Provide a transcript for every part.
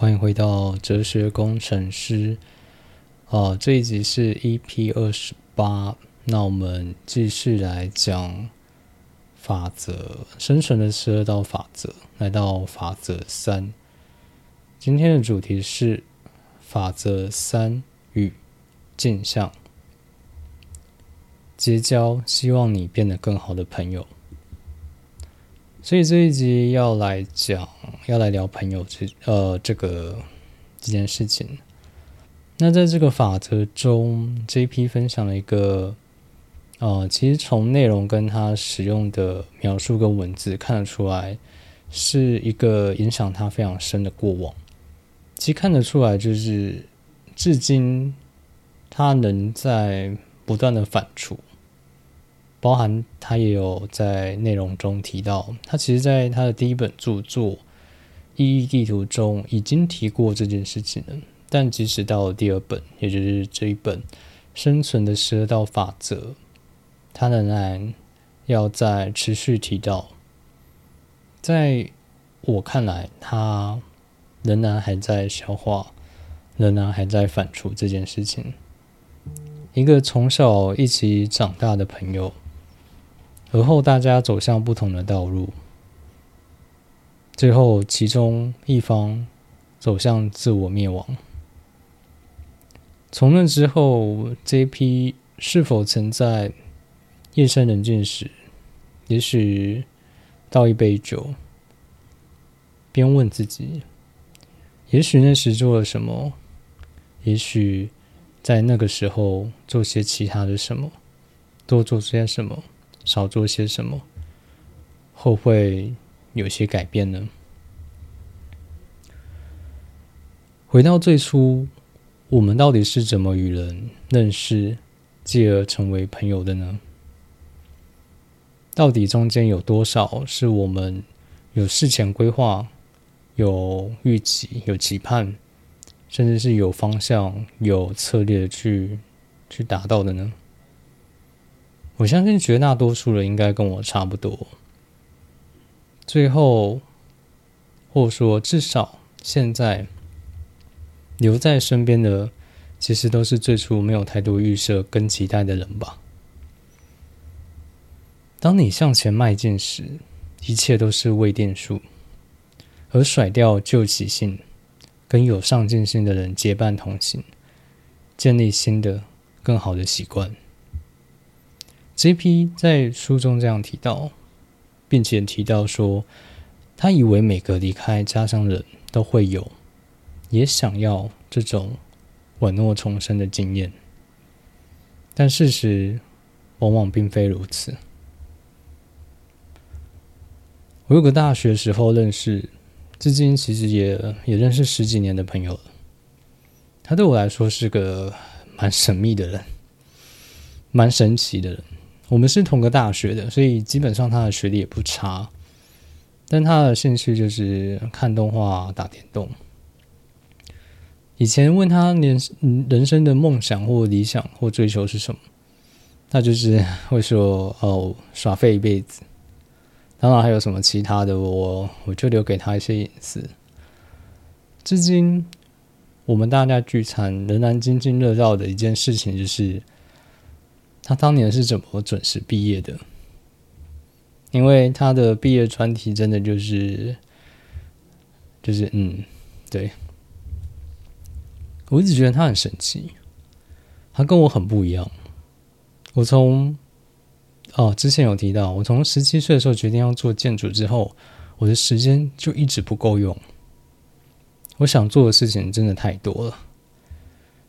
欢迎回到哲学工程师。哦，这一集是 EP 二十八，那我们继续来讲法则，生存的十二道法则，来到法则三。今天的主题是法则三与镜像结交，希望你变得更好的朋友。所以这一集要来讲，要来聊朋友这呃这个这件事情。那在这个法则中，J.P. 分享了一个，呃，其实从内容跟他使用的描述跟文字看得出来，是一个影响他非常深的过往。其实看得出来，就是至今他能在不断的反刍。包含他也有在内容中提到，他其实在他的第一本著作《意义地图》中已经提过这件事情了。但即使到了第二本，也就是这一本《生存的十二道法则》，他仍然要再持续提到。在我看来，他仍然还在消化，仍然还在反刍这件事情。一个从小一起长大的朋友。而后，大家走向不同的道路，最后其中一方走向自我灭亡。从那之后，J.P. 是否曾在夜深人静时，也许倒一杯酒，边问自己：也许那时做了什么？也许在那个时候做些其他的什么？多做些什么？少做些什么，后会有些改变呢？回到最初，我们到底是怎么与人认识，继而成为朋友的呢？到底中间有多少是我们有事前规划、有预期、有期盼，甚至是有方向、有策略去去达到的呢？我相信绝大多数人应该跟我差不多。最后，或说至少现在留在身边的，其实都是最初没有太多预设跟期待的人吧。当你向前迈进时，一切都是未定数，而甩掉旧习性，跟有上进心的人结伴同行，建立新的、更好的习惯。J.P. 在书中这样提到，并且提到说，他以为每个离开家乡人都会有，也想要这种稳诺重生的经验，但事实往往并非如此。我有个大学时候认识，至今其实也也认识十几年的朋友了。他对我来说是个蛮神秘的人，蛮神奇的人。我们是同个大学的，所以基本上他的学历也不差，但他的兴趣就是看动画、打电动。以前问他年人生的梦想或理想或追求是什么，他就是会说：“哦，耍废一辈子。”当然还有什么其他的，我我就留给他一些隐私。至今，我们大家聚餐仍然津津乐道的一件事情就是。他当年是怎么准时毕业的？因为他的毕业专题真的就是，就是嗯，对，我一直觉得他很神奇，他跟我很不一样。我从哦之前有提到，我从十七岁的时候决定要做建筑之后，我的时间就一直不够用。我想做的事情真的太多了。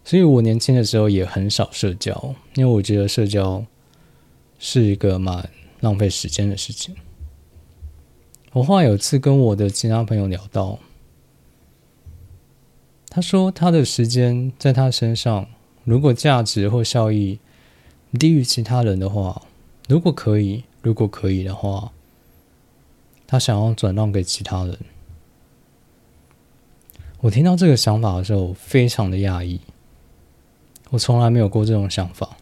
所以我年轻的时候也很少社交，因为我觉得社交是一个蛮浪费时间的事情。我后来有次跟我的其他朋友聊到，他说他的时间在他身上，如果价值或效益低于其他人的话，如果可以，如果可以的话，他想要转让给其他人。我听到这个想法的时候，非常的讶异。我从来没有过这种想法，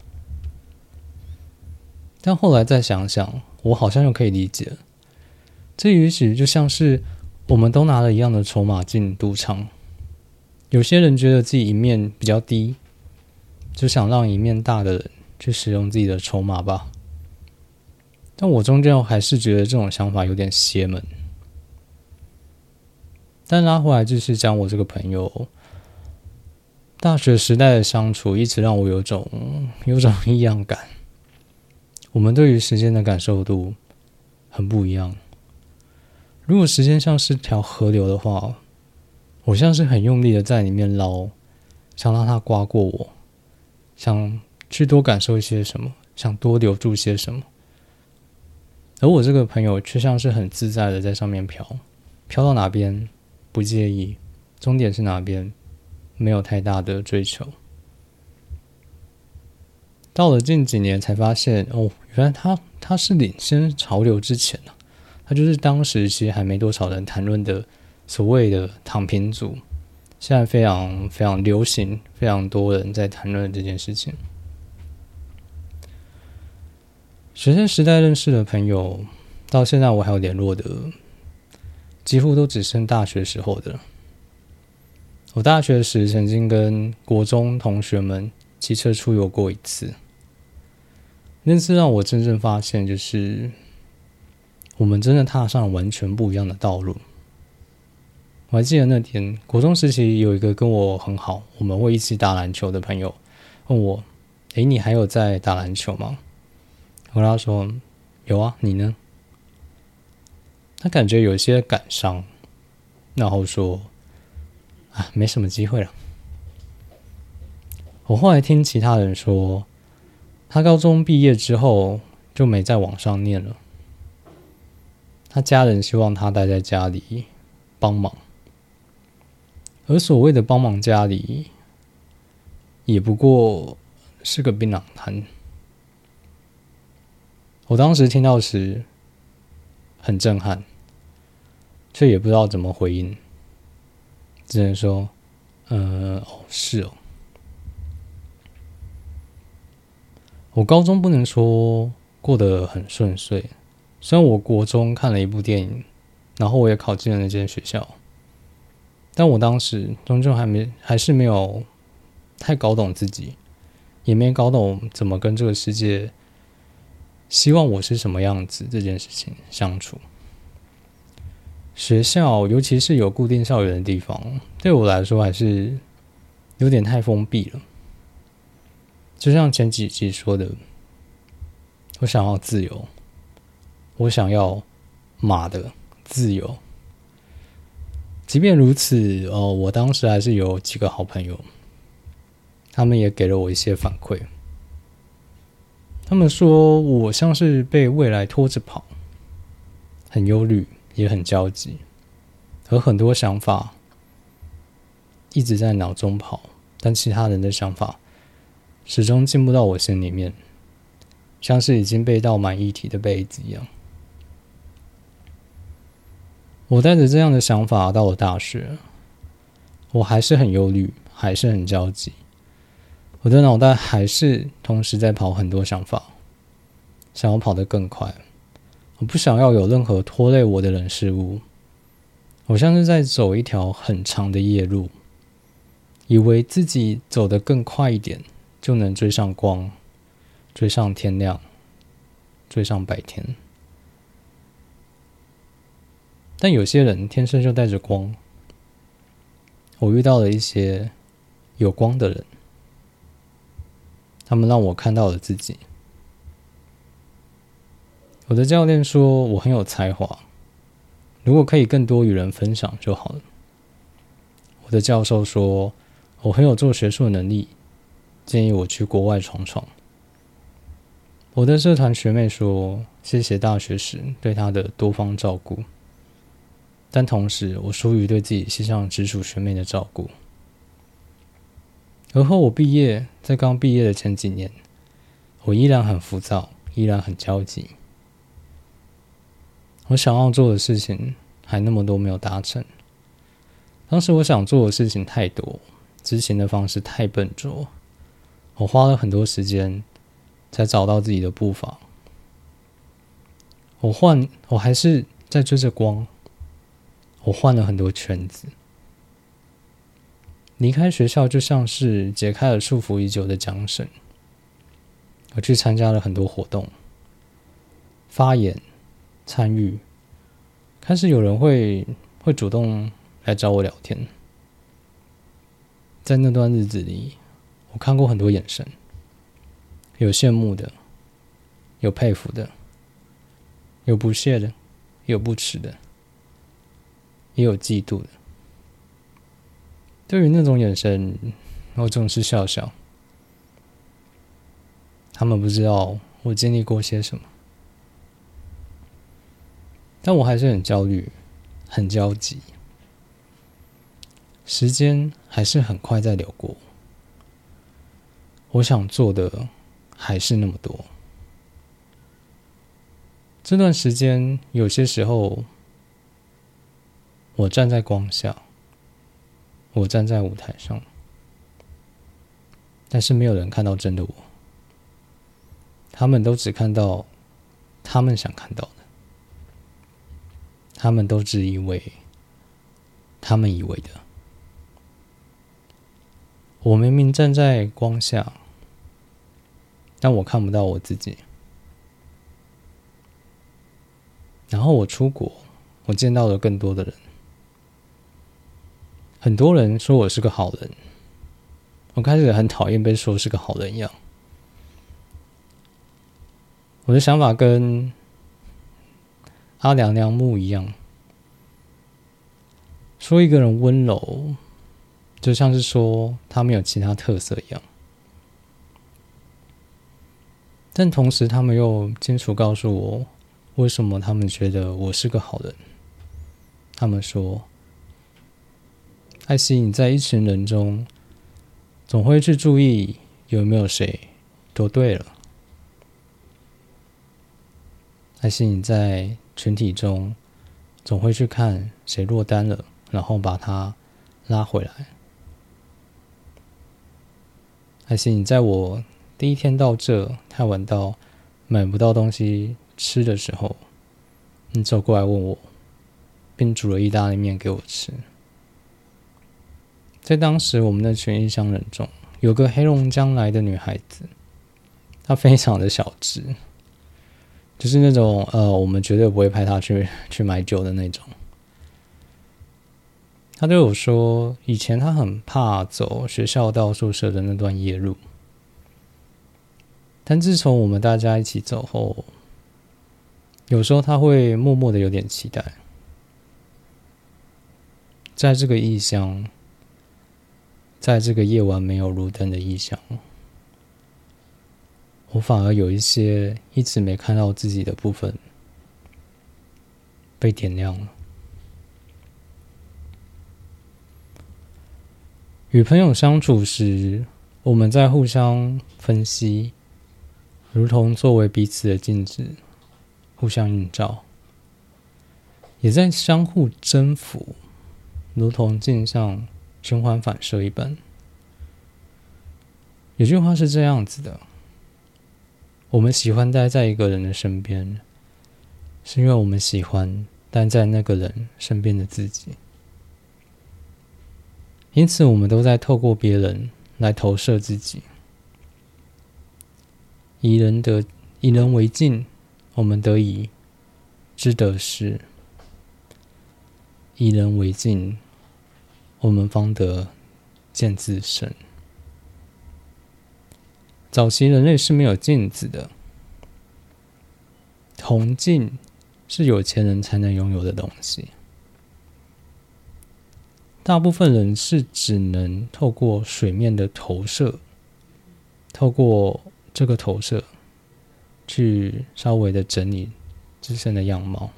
但后来再想想，我好像又可以理解。这也许就像是我们都拿了一样的筹码进赌场，有些人觉得自己一面比较低，就想让一面大的人去使用自己的筹码吧。但我终究还是觉得这种想法有点邪门。但拉回来就是讲我这个朋友，大学时代的相处一直让我有种有种异样感。我们对于时间的感受度很不一样。如果时间像是条河流的话，我像是很用力的在里面捞，想让它刮过我，想去多感受一些什么，想多留住些什么。而我这个朋友却像是很自在的在上面飘，飘到哪边不介意，终点是哪边没有太大的追求。到了近几年才发现，哦，原来他他是领先潮流之前呢，他就是当时其实还没多少人谈论的。所谓的躺平族，现在非常非常流行，非常多人在谈论这件事情。学生时代认识的朋友，到现在我还有联络的，几乎都只剩大学时候的。我大学时曾经跟国中同学们骑车出游过一次，那次让我真正发现，就是我们真的踏上了完全不一样的道路。我还记得那天，国中时期有一个跟我很好，我们会一起打篮球的朋友问我：“诶，你还有在打篮球吗？”我跟他说：“有啊，你呢？”他感觉有些感伤，然后说：“啊，没什么机会了。”我后来听其他人说，他高中毕业之后就没在网上念了，他家人希望他待在家里帮忙。而所谓的帮忙家里，也不过是个槟榔摊。我当时听到时很震撼，却也不知道怎么回应，只能说：“呃，哦，是哦。”我高中不能说过得很顺遂，虽然我国中看了一部电影，然后我也考进了那间学校。但我当时终究还没，还是没有太搞懂自己，也没搞懂怎么跟这个世界希望我是什么样子这件事情相处。学校，尤其是有固定校园的地方，对我来说还是有点太封闭了。就像前几集说的，我想要自由，我想要马的自由。即便如此，哦，我当时还是有几个好朋友，他们也给了我一些反馈。他们说我像是被未来拖着跑，很忧虑，也很焦急，和很多想法一直在脑中跑，但其他人的想法始终进不到我心里面，像是已经被倒满一体的杯子一样。我带着这样的想法到了大学，我还是很忧虑，还是很焦急。我的脑袋还是同时在跑很多想法，想要跑得更快。我不想要有任何拖累我的人事物。我像是在走一条很长的夜路，以为自己走得更快一点，就能追上光，追上天亮，追上白天。但有些人天生就带着光。我遇到了一些有光的人，他们让我看到了自己。我的教练说我很有才华，如果可以更多与人分享就好了。我的教授说我很有做学术的能力，建议我去国外闯闯。我的社团学妹说谢谢大学时对她的多方照顾。但同时，我疏于对自己系上直属学妹的照顾。而后我毕业，在刚毕业的前几年，我依然很浮躁，依然很焦急。我想要做的事情还那么多没有达成。当时我想做的事情太多，执行的方式太笨拙。我花了很多时间才找到自己的步伐。我换，我还是在追着光。我换了很多圈子，离开学校就像是解开了束缚已久的缰绳。我去参加了很多活动，发言、参与，开始有人会会主动来找我聊天。在那段日子里，我看过很多眼神，有羡慕的，有佩服的，有不屑的，有不耻的，也有嫉妒的。对于那种眼神，我总是笑笑。他们不知道我经历过些什么，但我还是很焦虑，很焦急。时间还是很快在流过，我想做的还是那么多。这段时间，有些时候，我站在光下。我站在舞台上，但是没有人看到真的我。他们都只看到他们想看到的，他们都只以为他们以为的。我明明站在光下，但我看不到我自己。然后我出国，我见到了更多的人。很多人说我是个好人，我开始很讨厌被说是个好人一样。我的想法跟阿良良木一样，说一个人温柔，就像是说他没有其他特色一样。但同时，他们又清楚告诉我，为什么他们觉得我是个好人。他们说。爱心，你在一群人中，总会去注意有没有谁都对了。爱心，你在群体中，总会去看谁落单了，然后把他拉回来。还是，你在我第一天到这太晚到买不到东西吃的时候，你走过来问我，并煮了意大利面给我吃。在当时，我们的群异乡人中有个黑龙江来的女孩子，她非常的小只，就是那种呃，我们绝对不会派他去 去买酒的那种。他对我说，以前他很怕走学校到宿舍的那段夜路，但自从我们大家一起走后，有时候他会默默的有点期待，在这个异乡。在这个夜晚没有路灯的异乡，我反而有一些一直没看到自己的部分被点亮了。与朋友相处时，我们在互相分析，如同作为彼此的镜子，互相映照；也在相互征服，如同镜像。循环反射一般。有句话是这样子的：我们喜欢待在一个人的身边，是因为我们喜欢待在那个人身边的自己。因此，我们都在透过别人来投射自己，以人得以人为镜，我们得以知得失；以人为镜。我们方得见自身。早期人类是没有镜子的，铜镜是有钱人才能拥有的东西。大部分人是只能透过水面的投射，透过这个投射去稍微的整理自身的样貌，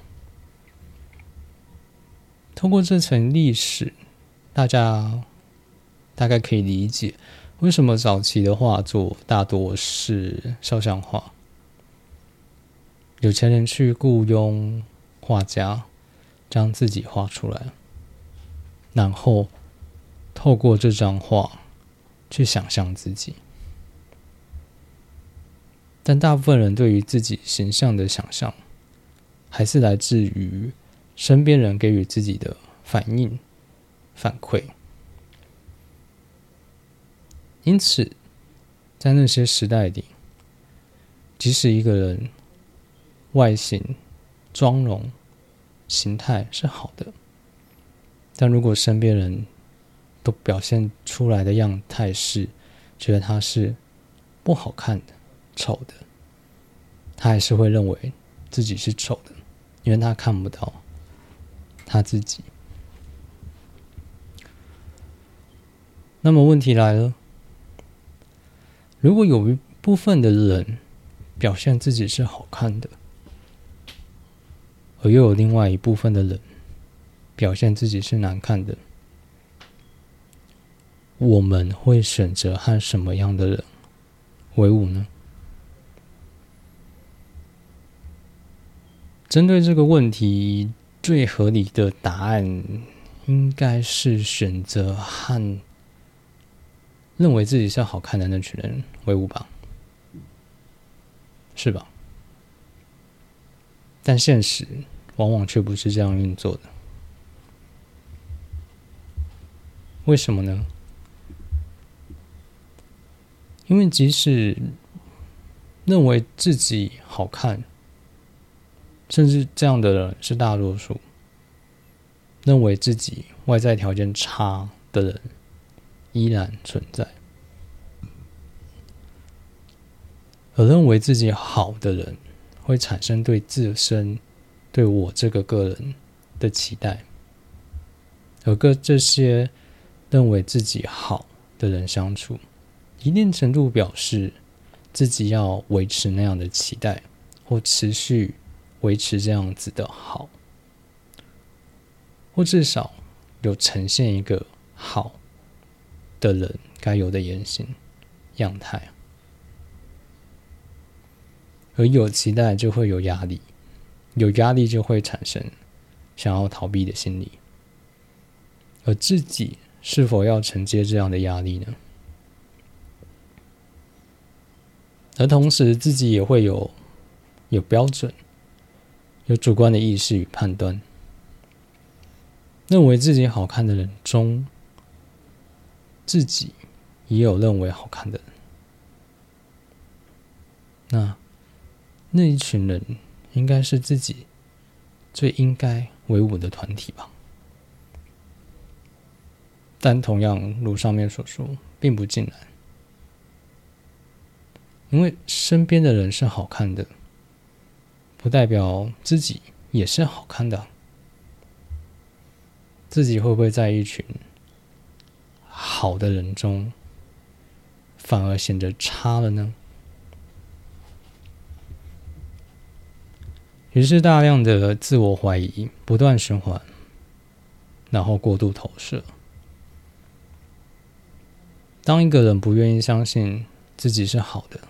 通过这层历史。大家大概可以理解，为什么早期的画作大多是肖像画，有钱人去雇佣画家将自己画出来，然后透过这张画去想象自己。但大部分人对于自己形象的想象，还是来自于身边人给予自己的反应。反馈，因此，在那些时代里，即使一个人外形、妆容、形态是好的，但如果身边人都表现出来的样态是觉得他是不好看的、丑的，他还是会认为自己是丑的，因为他看不到他自己。那么问题来了，如果有一部分的人表现自己是好看的，而又有另外一部分的人表现自己是难看的，我们会选择和什么样的人为伍呢？针对这个问题，最合理的答案应该是选择和。认为自己是好看的那群人为伍吧，是吧？但现实往往却不是这样运作的。为什么呢？因为即使认为自己好看，甚至这样的人是大多数，认为自己外在条件差的人。依然存在，而认为自己好的人，会产生对自身、对我这个个人的期待，而跟这些认为自己好的人相处，一定程度表示自己要维持那样的期待，或持续维持这样子的好，或至少有呈现一个好。的人该有的言行样态，而有期待就会有压力，有压力就会产生想要逃避的心理，而自己是否要承接这样的压力呢？而同时，自己也会有有标准、有主观的意识与判断，认为自己好看的人中。自己也有认为好看的人，那那一群人应该是自己最应该为伍的团体吧？但同样如上面所说，并不尽然，因为身边的人是好看的，不代表自己也是好看的。自己会不会在一群？好的人中，反而显得差了呢。于是大量的自我怀疑不断循环，然后过度投射。当一个人不愿意相信自己是好的，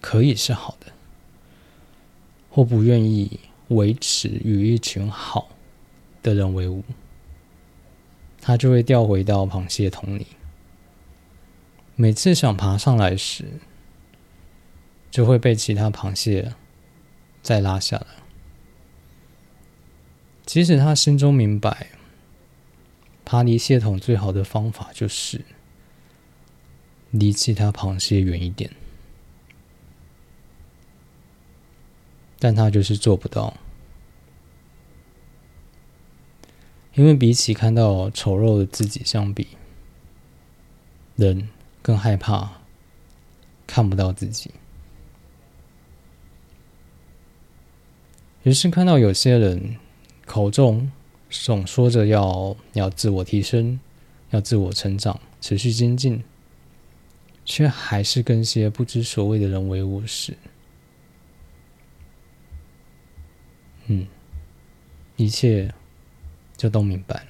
可以是好的，或不愿意维持与一群好的人为伍。它就会掉回到螃蟹桶里。每次想爬上来时，就会被其他螃蟹再拉下来。即使他心中明白，爬离蟹桶最好的方法就是离其他螃蟹远一点，但他就是做不到。因为比起看到丑陋的自己相比，人更害怕看不到自己。于是看到有些人口中总说着要要自我提升、要自我成长、持续精进，却还是跟些不知所谓的人为伍时，嗯，一切。就都明白了。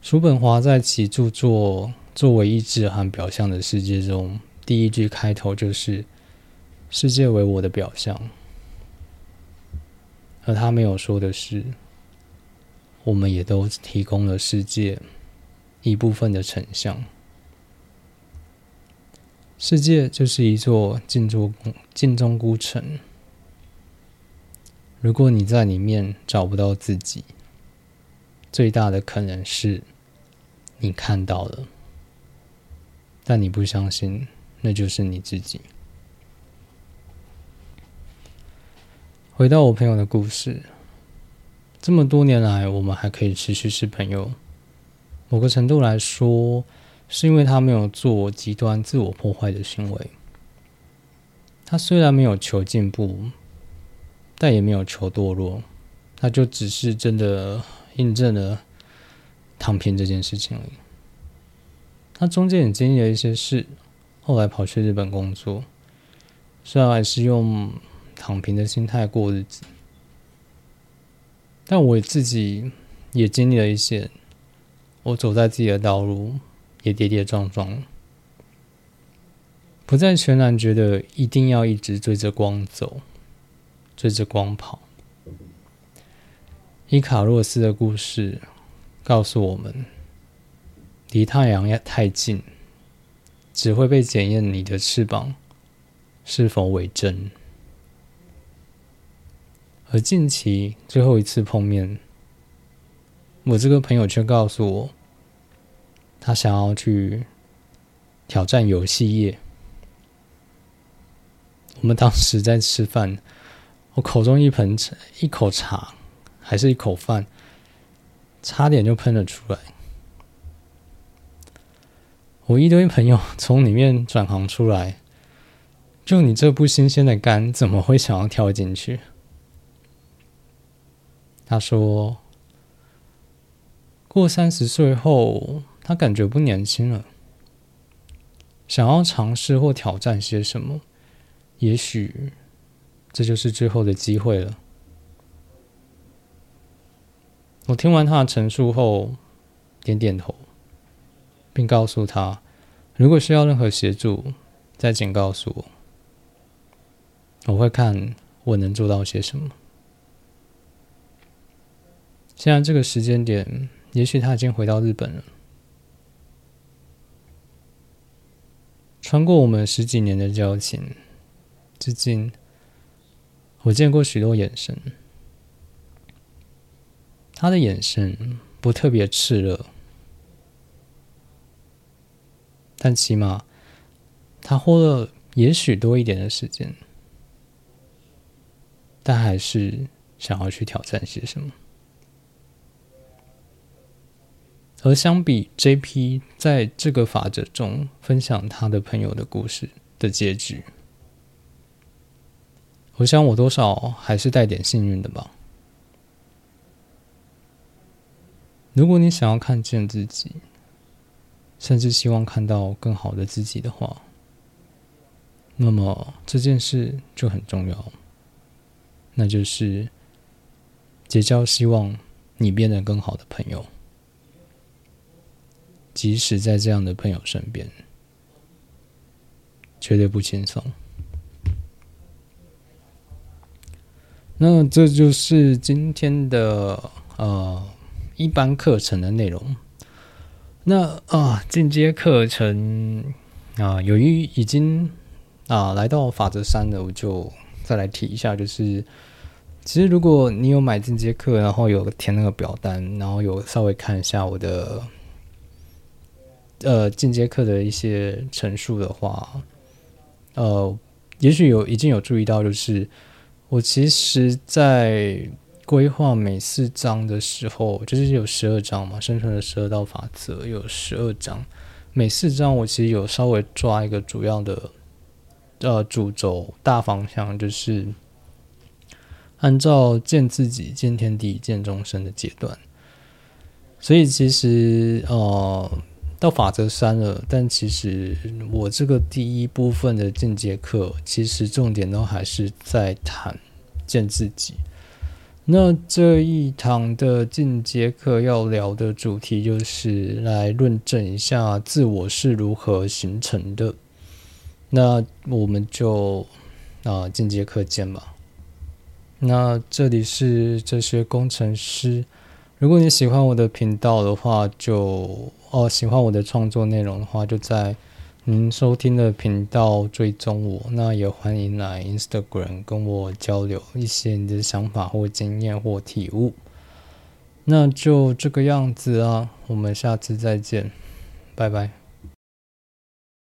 叔本华在其著作《作为意志和表象的世界》中，第一句开头就是“世界为我的表象”，而他没有说的是，我们也都提供了世界一部分的成像。世界就是一座镜中镜中孤城。如果你在里面找不到自己，最大的可能是你看到了，但你不相信，那就是你自己。回到我朋友的故事，这么多年来，我们还可以持续是朋友。某个程度来说，是因为他没有做极端自我破坏的行为。他虽然没有求进步，但也没有求堕落，他就只是真的印证了躺平这件事情而已。他中间也经历了一些事，后来跑去日本工作，虽然还是用。躺平的心态过日子，但我自己也经历了一些，我走在自己的道路也跌跌撞撞，不再全然觉得一定要一直追着光走，追着光跑。伊卡洛斯的故事告诉我们，离太阳太近，只会被检验你的翅膀是否为真。而近期最后一次碰面，我这个朋友却告诉我，他想要去挑战游戏业。我们当时在吃饭，我口中一盆一口茶，还是一口饭，差点就喷了出来。我一堆朋友从里面转行出来，就你这不新鲜的肝，怎么会想要跳进去？他说：“过三十岁后，他感觉不年轻了，想要尝试或挑战些什么，也许这就是最后的机会了。”我听完他的陈述后，点点头，并告诉他：“如果需要任何协助，再请告诉我，我会看我能做到些什么。”现在这个时间点，也许他已经回到日本了。穿过我们十几年的交情，至今我见过许多眼神。他的眼神不特别炽热，但起码他花了也许多一点的时间，但还是想要去挑战些什么。而相比 J.P. 在这个法则中分享他的朋友的故事的结局，我想我多少还是带点幸运的吧。如果你想要看见自己，甚至希望看到更好的自己的话，那么这件事就很重要，那就是结交希望你变得更好的朋友。即使在这样的朋友身边，绝对不轻松。那这就是今天的呃一般课程的内容。那啊进阶课程啊，由于已经啊来到法则三了，我就再来提一下，就是其实如果你有买进阶课，然后有填那个表单，然后有稍微看一下我的。呃，进阶课的一些陈述的话，呃，也许有已经有注意到，就是我其实，在规划每四章的时候，就是有十二章嘛，生存的十二道法则有十二章，每四章我其实有稍微抓一个主要的呃主轴大方向，就是按照见自己、见天地、见众生的阶段，所以其实呃。到法则三了，但其实我这个第一部分的进阶课，其实重点都还是在谈见自己。那这一堂的进阶课要聊的主题，就是来论证一下自我是如何形成的。那我们就啊进阶课见吧。那这里是这些工程师。如果你喜欢我的频道的话，就哦喜欢我的创作内容的话，就在您收听的频道追踪我。那也欢迎来 Instagram 跟我交流一些你的想法或经验或体悟。那就这个样子啊，我们下次再见，拜拜。